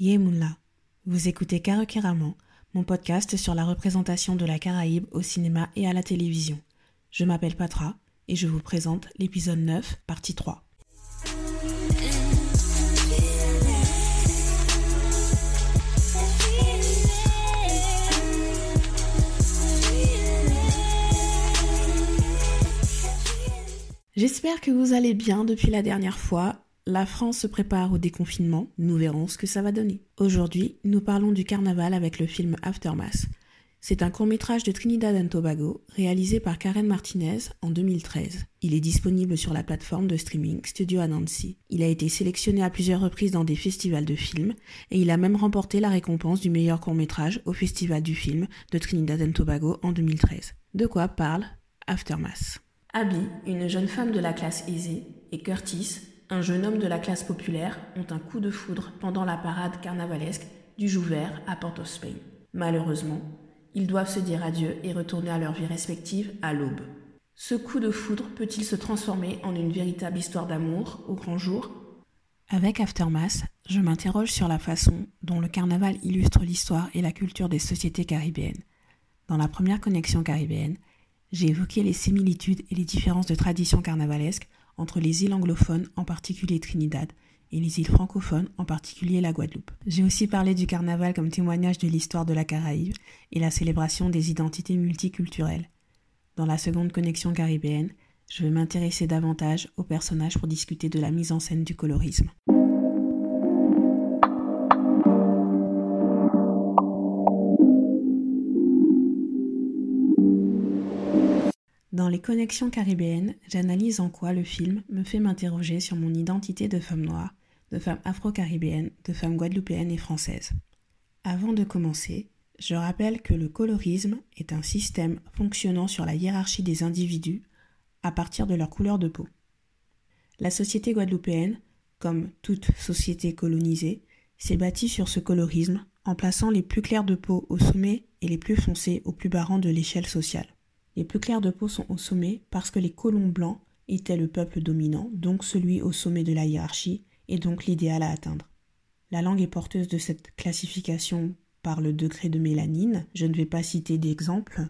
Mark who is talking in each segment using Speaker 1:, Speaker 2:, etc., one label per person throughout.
Speaker 1: Yemoula. Vous écoutez Karakiraman, mon podcast sur la représentation de la Caraïbe au cinéma et à la télévision. Je m'appelle Patra et je vous présente l'épisode 9, partie 3. J'espère que vous allez bien depuis la dernière fois. La France se prépare au déconfinement, nous verrons ce que ça va donner. Aujourd'hui, nous parlons du carnaval avec le film Aftermath. C'est un court-métrage de Trinidad and Tobago réalisé par Karen Martinez en 2013. Il est disponible sur la plateforme de streaming Studio Anansi. Il a été sélectionné à plusieurs reprises dans des festivals de films et il a même remporté la récompense du meilleur court-métrage au Festival du film de Trinidad and Tobago en 2013. De quoi parle Aftermath? Abby, une jeune femme de la classe aisée, et Curtis, un jeune homme de la classe populaire, ont un coup de foudre pendant la parade carnavalesque du Jouvert à Port-of-Spain. Malheureusement, ils doivent se dire adieu et retourner à leur vie respective à l'aube. Ce coup de foudre peut-il se transformer en une véritable histoire d'amour au grand jour? Avec Aftermath, je m'interroge sur la façon dont le carnaval illustre l'histoire et la culture des sociétés caribéennes. Dans la première connexion caribéenne, j'ai évoqué les similitudes et les différences de traditions carnavalesques entre les îles anglophones, en particulier Trinidad, et les îles francophones, en particulier la Guadeloupe. J'ai aussi parlé du carnaval comme témoignage de l'histoire de la Caraïbe et la célébration des identités multiculturelles. Dans la seconde connexion caribéenne, je vais m'intéresser davantage aux personnages pour discuter de la mise en scène du colorisme. Les connexions caribéennes, j'analyse en quoi le film me fait m'interroger sur mon identité de femme noire, de femme afro-caribéenne, de femme guadeloupéenne et française. Avant de commencer, je rappelle que le colorisme est un système fonctionnant sur la hiérarchie des individus à partir de leur couleur de peau. La société guadeloupéenne, comme toute société colonisée, s'est bâtie sur ce colorisme en plaçant les plus clairs de peau au sommet et les plus foncés au plus bas de l'échelle sociale. Les plus clairs de peau sont au sommet parce que les colons blancs étaient le peuple dominant, donc celui au sommet de la hiérarchie, et donc l'idéal à atteindre. La langue est porteuse de cette classification par le degré de mélanine. Je ne vais pas citer d'exemples.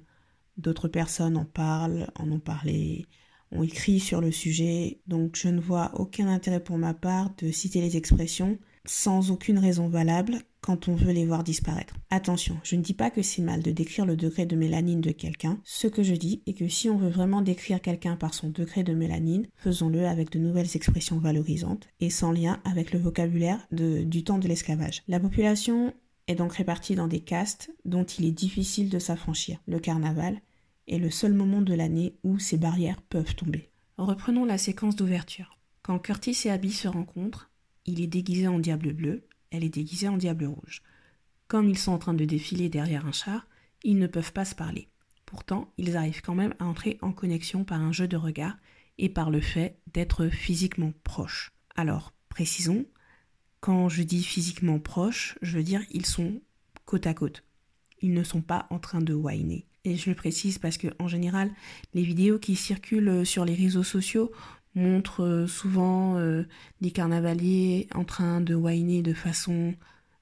Speaker 1: D'autres personnes en parlent, en ont parlé, ont écrit sur le sujet, donc je ne vois aucun intérêt pour ma part de citer les expressions sans aucune raison valable quand on veut les voir disparaître. Attention, je ne dis pas que c'est mal de décrire le degré de mélanine de quelqu'un. Ce que je dis est que si on veut vraiment décrire quelqu'un par son degré de mélanine, faisons-le avec de nouvelles expressions valorisantes et sans lien avec le vocabulaire du temps de l'esclavage. La population est donc répartie dans des castes dont il est difficile de s'affranchir. Le carnaval est le seul moment de l'année où ces barrières peuvent tomber. Reprenons la séquence d'ouverture. Quand Curtis et Abby se rencontrent, il est déguisé en diable bleu, elle est déguisée en diable rouge. Comme ils sont en train de défiler derrière un char, ils ne peuvent pas se parler. Pourtant, ils arrivent quand même à entrer en connexion par un jeu de regard et par le fait d'être physiquement proches. Alors, précisons, quand je dis physiquement proches, je veux dire ils sont côte à côte. Ils ne sont pas en train de whiner. Et je le précise parce que en général, les vidéos qui circulent sur les réseaux sociaux montre euh, souvent euh, des carnavaliers en train de whiner de façon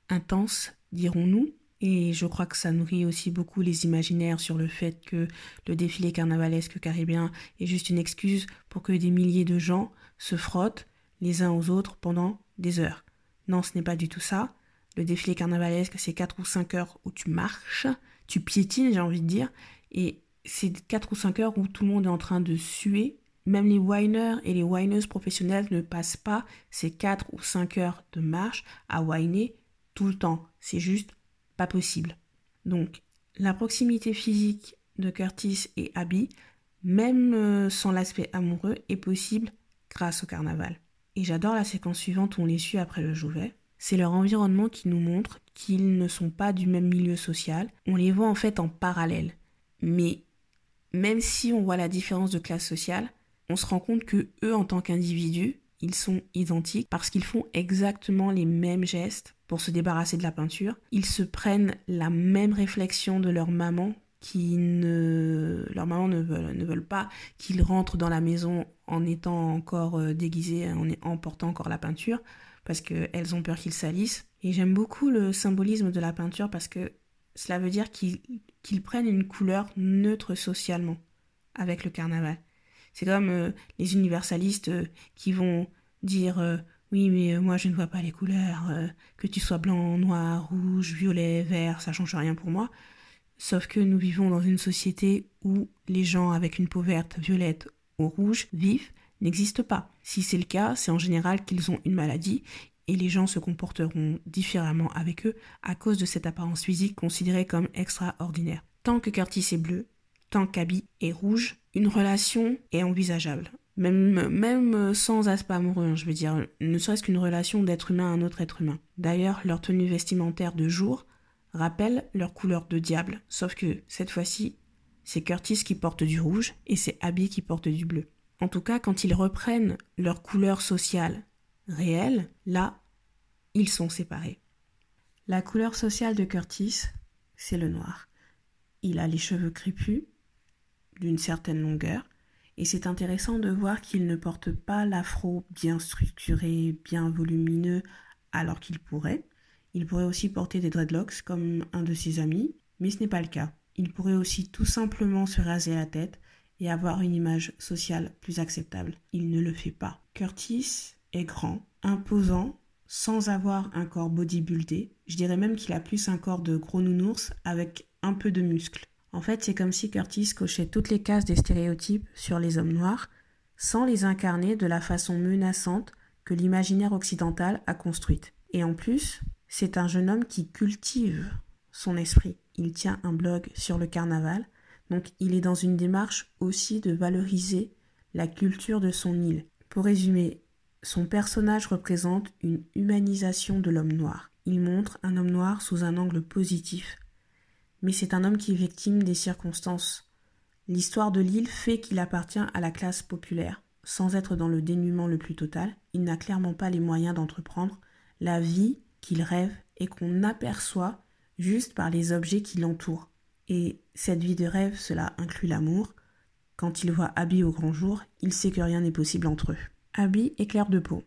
Speaker 1: intense, dirons-nous. Et je crois que ça nourrit aussi beaucoup les imaginaires sur le fait que le défilé carnavalesque caribéen est juste une excuse pour que des milliers de gens se frottent les uns aux autres pendant des heures. Non, ce n'est pas du tout ça. Le défilé carnavalesque, c'est 4 ou 5 heures où tu marches, tu piétines, j'ai envie de dire, et c'est 4 ou 5 heures où tout le monde est en train de suer même les winers et les wineuses professionnelles ne passent pas ces 4 ou 5 heures de marche à whiner tout le temps. C'est juste pas possible. Donc, la proximité physique de Curtis et Abby, même euh, sans l'aspect amoureux, est possible grâce au carnaval. Et j'adore la séquence suivante où on les suit après le Jouvet. C'est leur environnement qui nous montre qu'ils ne sont pas du même milieu social. On les voit en fait en parallèle. Mais même si on voit la différence de classe sociale, on se rend compte que eux, en tant qu'individus, ils sont identiques parce qu'ils font exactement les mêmes gestes pour se débarrasser de la peinture. Ils se prennent la même réflexion de leur maman qui ne leur maman ne veulent, ne veulent pas qu'ils rentrent dans la maison en étant encore euh, déguisés, en, en portant encore la peinture parce qu'elles ont peur qu'ils salissent Et j'aime beaucoup le symbolisme de la peinture parce que cela veut dire qu'ils prennent une couleur neutre socialement avec le carnaval. C'est comme euh, les universalistes euh, qui vont dire euh, oui mais moi je ne vois pas les couleurs, que tu sois blanc, noir, rouge, violet, vert, ça change rien pour moi. Sauf que nous vivons dans une société où les gens avec une peau verte, violette ou rouge vivent n'existent pas. Si c'est le cas, c'est en général qu'ils ont une maladie et les gens se comporteront différemment avec eux à cause de cette apparence physique considérée comme extraordinaire. Tant que Curtis est bleu, tant qu'Abby est rouge, une relation est envisageable. Même, même sans aspect amoureux, hein, je veux dire, ne serait-ce qu'une relation d'être humain à un autre être humain. D'ailleurs, leur tenue vestimentaire de jour rappelle leur couleur de diable, sauf que cette fois-ci, c'est Curtis qui porte du rouge et c'est Abby qui porte du bleu. En tout cas, quand ils reprennent leur couleur sociale réelle, là, ils sont séparés. La couleur sociale de Curtis, c'est le noir. Il a les cheveux crépus, d'une certaine longueur, et c'est intéressant de voir qu'il ne porte pas l'afro bien structuré, bien volumineux, alors qu'il pourrait. Il pourrait aussi porter des dreadlocks comme un de ses amis, mais ce n'est pas le cas. Il pourrait aussi tout simplement se raser la tête et avoir une image sociale plus acceptable. Il ne le fait pas. Curtis est grand, imposant, sans avoir un corps bodybuildé. Je dirais même qu'il a plus un corps de gros nounours avec un peu de muscles. En fait, c'est comme si Curtis cochait toutes les cases des stéréotypes sur les hommes noirs, sans les incarner de la façon menaçante que l'imaginaire occidental a construite. Et en plus, c'est un jeune homme qui cultive son esprit. Il tient un blog sur le carnaval, donc il est dans une démarche aussi de valoriser la culture de son île. Pour résumer, son personnage représente une humanisation de l'homme noir. Il montre un homme noir sous un angle positif, mais c'est un homme qui est victime des circonstances. L'histoire de l'île fait qu'il appartient à la classe populaire. Sans être dans le dénuement le plus total, il n'a clairement pas les moyens d'entreprendre la vie qu'il rêve et qu'on aperçoit juste par les objets qui l'entourent. Et cette vie de rêve, cela inclut l'amour. Quand il voit Abby au grand jour, il sait que rien n'est possible entre eux. Abby est claire de peau.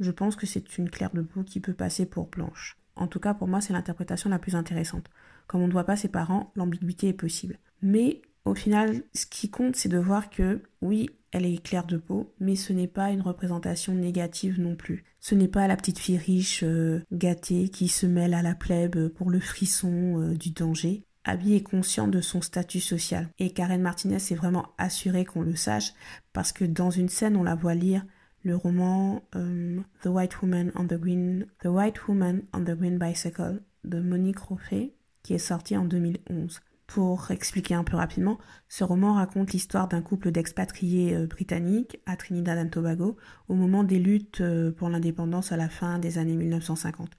Speaker 1: Je pense que c'est une claire de peau qui peut passer pour blanche. En tout cas, pour moi, c'est l'interprétation la plus intéressante. Comme on ne voit pas ses parents, l'ambiguïté est possible. Mais au final, ce qui compte, c'est de voir que oui, elle est claire de peau, mais ce n'est pas une représentation négative non plus. Ce n'est pas la petite fille riche, euh, gâtée, qui se mêle à la plèbe pour le frisson euh, du danger. Abby est consciente de son statut social. Et Karen Martinez s'est vraiment assurée qu'on le sache, parce que dans une scène, on la voit lire le roman euh, The White Woman on the Green The White Woman on the Green Bicycle de Monique Roffet qui est sorti en 2011. Pour expliquer un peu rapidement, ce roman raconte l'histoire d'un couple d'expatriés euh, britanniques à Trinidad et Tobago au moment des luttes euh, pour l'indépendance à la fin des années 1950.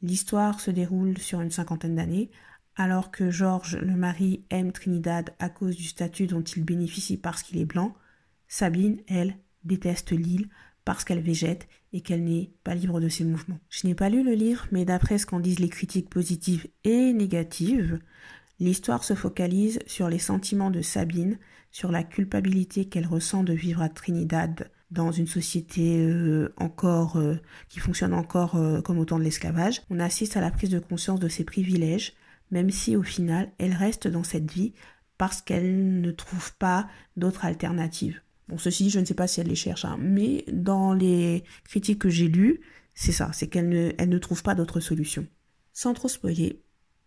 Speaker 1: L'histoire se déroule sur une cinquantaine d'années, alors que George, le mari, aime Trinidad à cause du statut dont il bénéficie parce qu'il est blanc. Sabine, elle, déteste l'île parce qu'elle végète et qu'elle n'est pas libre de ses mouvements. Je n'ai pas lu le livre, mais d'après ce qu'en disent les critiques positives et négatives, l'histoire se focalise sur les sentiments de Sabine, sur la culpabilité qu'elle ressent de vivre à Trinidad dans une société euh, encore euh, qui fonctionne encore euh, comme au temps de l'esclavage. On assiste à la prise de conscience de ses privilèges, même si au final elle reste dans cette vie parce qu'elle ne trouve pas d'autre alternative. Bon, ceci dit, je ne sais pas si elle les cherche, hein, mais dans les critiques que j'ai lues, c'est ça, c'est qu'elle ne, elle ne trouve pas d'autre solution. Sans trop spoiler,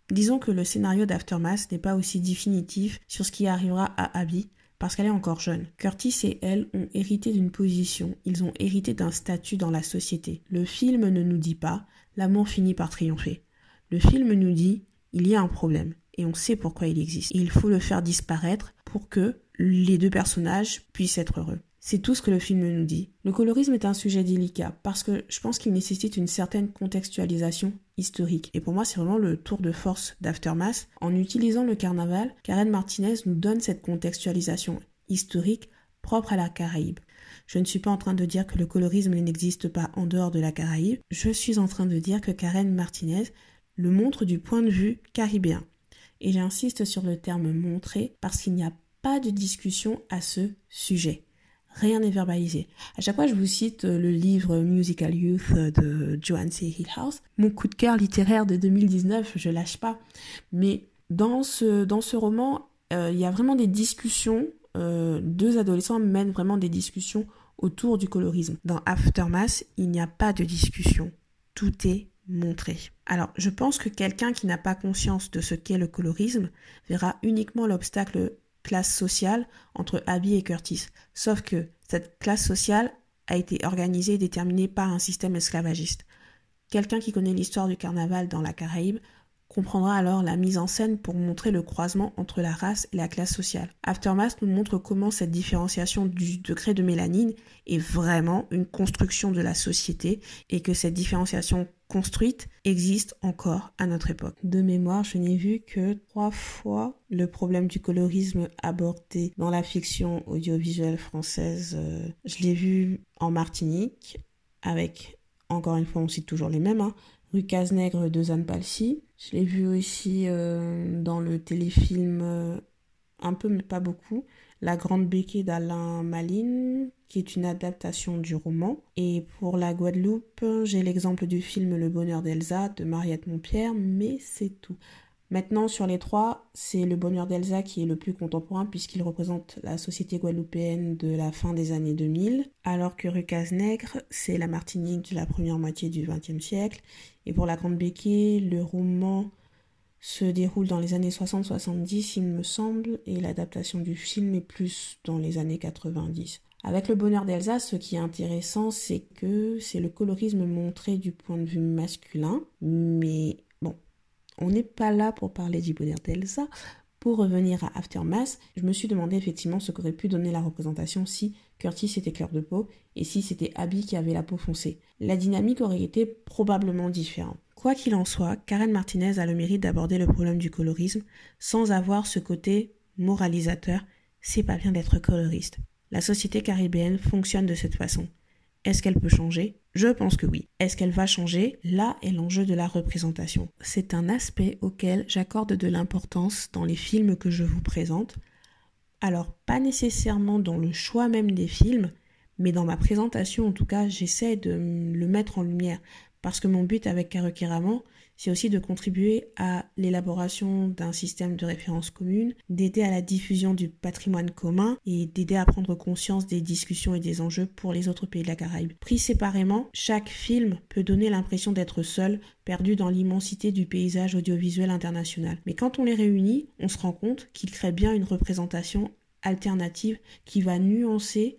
Speaker 1: disons que le scénario d'Aftermath n'est pas aussi définitif sur ce qui arrivera à Abby, parce qu'elle est encore jeune. Curtis et elle ont hérité d'une position, ils ont hérité d'un statut dans la société. Le film ne nous dit pas, l'amour finit par triompher. Le film nous dit, il y a un problème, et on sait pourquoi il existe. Il faut le faire disparaître pour que les deux personnages puissent être heureux. C'est tout ce que le film nous dit. Le colorisme est un sujet délicat parce que je pense qu'il nécessite une certaine contextualisation historique. Et pour moi, c'est vraiment le tour de force d'Aftermath. En utilisant le carnaval, Karen Martinez nous donne cette contextualisation historique propre à la Caraïbe. Je ne suis pas en train de dire que le colorisme n'existe pas en dehors de la Caraïbe. Je suis en train de dire que Karen Martinez le montre du point de vue caribéen. Et j'insiste sur le terme montrer parce qu'il n'y a pas de discussion à ce sujet. rien n'est verbalisé. À chaque fois, je vous cite le livre Musical Youth de Joanne C. Hillhouse. Mon coup de cœur littéraire de 2019, je lâche pas. Mais dans ce, dans ce roman, euh, il y a vraiment des discussions. Euh, deux adolescents mènent vraiment des discussions autour du colorisme. Dans Aftermath, il n'y a pas de discussion. Tout est montré. Alors, je pense que quelqu'un qui n'a pas conscience de ce qu'est le colorisme verra uniquement l'obstacle classe sociale entre Abby et Curtis. Sauf que cette classe sociale a été organisée et déterminée par un système esclavagiste. Quelqu'un qui connaît l'histoire du carnaval dans la Caraïbe comprendra alors la mise en scène pour montrer le croisement entre la race et la classe sociale. Aftermath nous montre comment cette différenciation du degré de mélanine est vraiment une construction de la société et que cette différenciation construite existe encore à notre époque. De mémoire, je n'ai vu que trois fois le problème du colorisme abordé dans la fiction audiovisuelle française. Euh, je l'ai vu en Martinique avec, encore une fois, on cite toujours les mêmes, hein, Rue Cazenègre de Zane Palsy. Je l'ai vu aussi euh, dans le téléfilm, euh, un peu mais pas beaucoup, La Grande Béquée d'Alain Maline, qui est une adaptation du roman. Et pour la Guadeloupe, j'ai l'exemple du film Le Bonheur d'Elsa de Mariette Montpierre, mais c'est tout. Maintenant, sur les trois, c'est le bonheur d'Elsa qui est le plus contemporain puisqu'il représente la société guadeloupéenne de la fin des années 2000, alors que Rucas Nègre, c'est la Martinique de la première moitié du XXe siècle. Et pour la Grande Béquée, le roman se déroule dans les années 60-70, il me semble, et l'adaptation du film est plus dans les années 90. Avec le bonheur d'Elsa, ce qui est intéressant, c'est que c'est le colorisme montré du point de vue masculin, mais on n'est pas là pour parler du bonheur d'Elsa. Pour revenir à Aftermath, je me suis demandé effectivement ce qu'aurait pu donner la représentation si Curtis était clair de peau et si c'était Abby qui avait la peau foncée. La dynamique aurait été probablement différente. Quoi qu'il en soit, Karen Martinez a le mérite d'aborder le problème du colorisme sans avoir ce côté moralisateur. C'est pas bien d'être coloriste. La société caribéenne fonctionne de cette façon. Est-ce qu'elle peut changer? Je pense que oui. Est-ce qu'elle va changer? Là est l'enjeu de la représentation. C'est un aspect auquel j'accorde de l'importance dans les films que je vous présente. Alors, pas nécessairement dans le choix même des films, mais dans ma présentation, en tout cas, j'essaie de le mettre en lumière. Parce que mon but avec Karukiraman, c'est aussi de contribuer à l'élaboration d'un système de référence commune, d'aider à la diffusion du patrimoine commun et d'aider à prendre conscience des discussions et des enjeux pour les autres pays de la Caraïbe. Pris séparément, chaque film peut donner l'impression d'être seul, perdu dans l'immensité du paysage audiovisuel international. Mais quand on les réunit, on se rend compte qu'ils créent bien une représentation alternative qui va nuancer,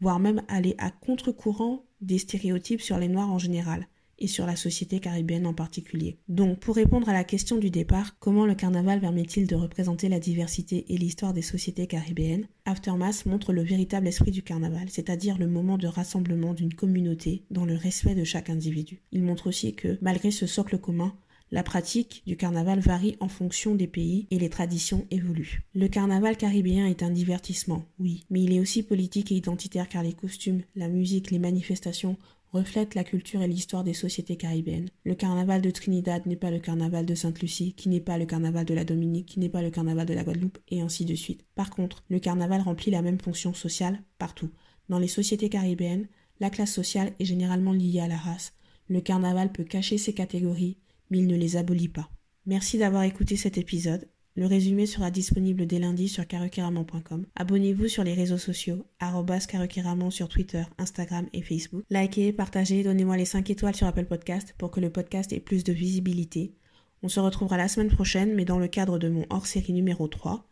Speaker 1: voire même aller à contre-courant des stéréotypes sur les Noirs en général et sur la société caribéenne en particulier. Donc, pour répondre à la question du départ, comment le carnaval permet-il de représenter la diversité et l'histoire des sociétés caribéennes Aftermath montre le véritable esprit du carnaval, c'est-à-dire le moment de rassemblement d'une communauté dans le respect de chaque individu. Il montre aussi que, malgré ce socle commun, la pratique du carnaval varie en fonction des pays et les traditions évoluent. Le carnaval caribéen est un divertissement, oui, mais il est aussi politique et identitaire car les costumes, la musique, les manifestations reflète la culture et l'histoire des sociétés caribéennes. Le carnaval de Trinidad n'est pas le carnaval de Sainte-Lucie, qui n'est pas le carnaval de la Dominique, qui n'est pas le carnaval de la Guadeloupe, et ainsi de suite. Par contre, le carnaval remplit la même fonction sociale partout. Dans les sociétés caribéennes, la classe sociale est généralement liée à la race. Le carnaval peut cacher ces catégories, mais il ne les abolit pas. Merci d'avoir écouté cet épisode. Le résumé sera disponible dès lundi sur karukiraman.com. Abonnez-vous sur les réseaux sociaux, karukiraman sur Twitter, Instagram et Facebook. Likez, partagez, donnez-moi les 5 étoiles sur Apple Podcast pour que le podcast ait plus de visibilité. On se retrouvera la semaine prochaine, mais dans le cadre de mon hors-série numéro 3.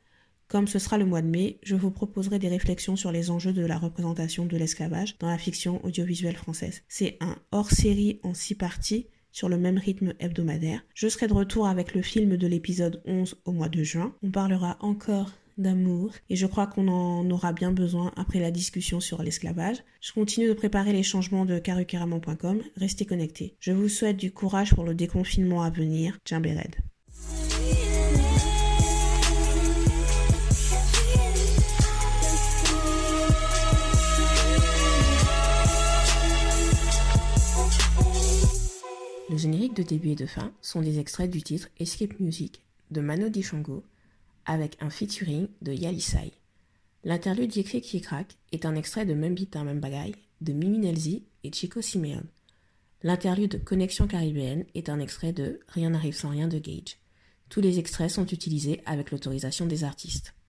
Speaker 1: Comme ce sera le mois de mai, je vous proposerai des réflexions sur les enjeux de la représentation de l'esclavage dans la fiction audiovisuelle française. C'est un hors-série en 6 parties sur le même rythme hebdomadaire. Je serai de retour avec le film de l'épisode 11 au mois de juin. On parlera encore d'amour et je crois qu'on en aura bien besoin après la discussion sur l'esclavage. Je continue de préparer les changements de carukeraman.com. Restez connectés. Je vous souhaite du courage pour le déconfinement à venir. Le de début et de fin sont des extraits du titre Escape Music de Mano Dishango avec un featuring de Yalisai. L'interlude Yécri qui craque est un extrait de Même beat, même bagaille de Mimi Nelzi et Chico Simeone. L'interlude Connexion caribéenne est un extrait de Rien n'arrive sans rien de Gage. Tous les extraits sont utilisés avec l'autorisation des artistes.